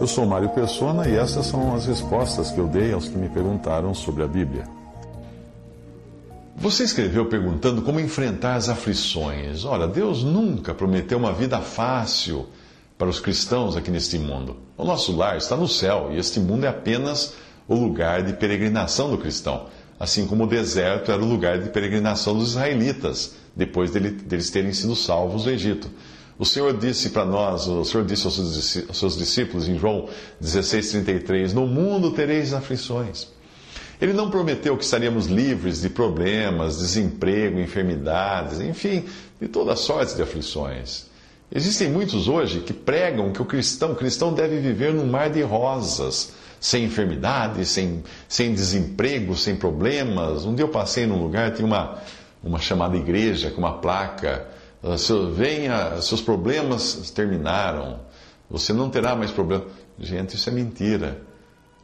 Eu sou Mário Persona e essas são as respostas que eu dei aos que me perguntaram sobre a Bíblia. Você escreveu perguntando como enfrentar as aflições. Ora, Deus nunca prometeu uma vida fácil para os cristãos aqui neste mundo. O nosso lar está no céu e este mundo é apenas o lugar de peregrinação do cristão, assim como o deserto era o lugar de peregrinação dos israelitas, depois deles terem sido salvos do Egito. O Senhor disse para nós, o Senhor disse aos seus discípulos em João 16,33: No mundo tereis aflições. Ele não prometeu que estaríamos livres de problemas, desemprego, enfermidades, enfim, de toda sorte de aflições. Existem muitos hoje que pregam que o cristão, o cristão deve viver num mar de rosas, sem enfermidade, sem, sem desemprego, sem problemas. Um dia eu passei num lugar, tinha uma, uma chamada igreja com uma placa. Ah, venha, seus problemas terminaram. Você não terá mais problema. Gente, isso é mentira.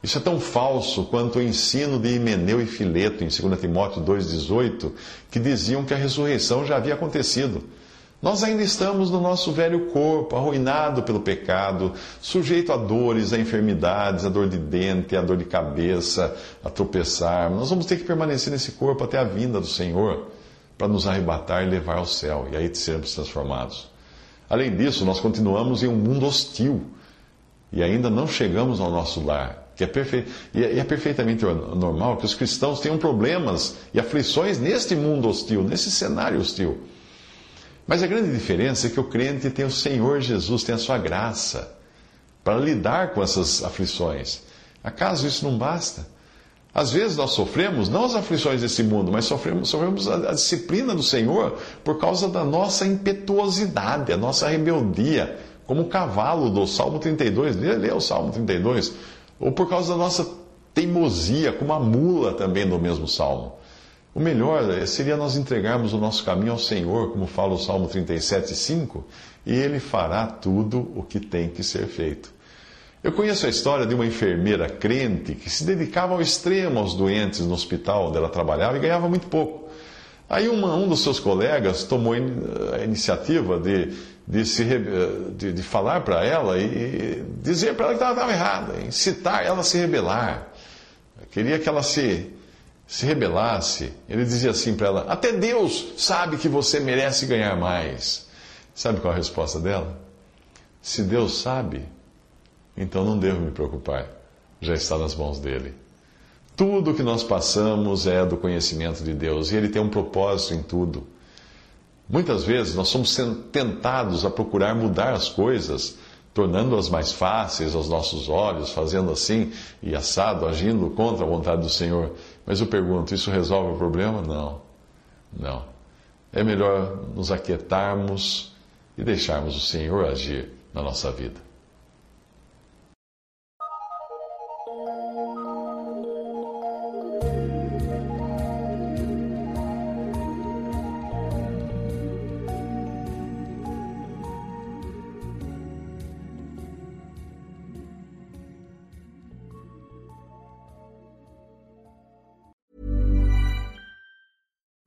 Isso é tão falso quanto o ensino de Himeneu e Fileto em 2 Timóteo 2,18, que diziam que a ressurreição já havia acontecido. Nós ainda estamos no nosso velho corpo, arruinado pelo pecado, sujeito a dores, a enfermidades, a dor de dente, a dor de cabeça, a tropeçar. Nós vamos ter que permanecer nesse corpo até a vinda do Senhor para nos arrebatar e levar ao céu, e aí sermos transformados. Além disso, nós continuamos em um mundo hostil e ainda não chegamos ao nosso lar. Que é perfe... E é, é perfeitamente normal que os cristãos tenham problemas e aflições neste mundo hostil, nesse cenário hostil. Mas a grande diferença é que o crente tem o Senhor Jesus, tem a sua graça para lidar com essas aflições. Acaso isso não basta? Às vezes nós sofremos não as aflições desse mundo, mas sofremos, sofremos a, a, disciplina do Senhor por causa da nossa impetuosidade, a nossa rebeldia, como o cavalo do Salmo 32. Lê, o Salmo 32. Ou por causa da nossa teimosia, como a mula também do mesmo Salmo. O melhor eh, seria nós entregarmos o nosso caminho ao Senhor, como fala o Salmo 37, 5, e Ele fará tudo o que tem que ser feito. Eu conheço a história de uma enfermeira crente que se dedicava ao extremo aos doentes no hospital onde ela trabalhava e ganhava muito pouco. Aí uma, um dos seus colegas tomou a iniciativa de, de, se, de, de falar para ela e dizer para ela que ela estava errada, incitar ela a se rebelar. Queria que ela se se rebelasse, ele dizia assim para ela: Até Deus sabe que você merece ganhar mais. Sabe qual a resposta dela? Se Deus sabe, então não devo me preocupar, já está nas mãos dele. Tudo que nós passamos é do conhecimento de Deus e ele tem um propósito em tudo. Muitas vezes nós somos tentados a procurar mudar as coisas, tornando-as mais fáceis aos nossos olhos, fazendo assim e assado, agindo contra a vontade do Senhor. Mas eu pergunto, isso resolve o problema? Não. Não. É melhor nos aquietarmos e deixarmos o Senhor agir na nossa vida. Música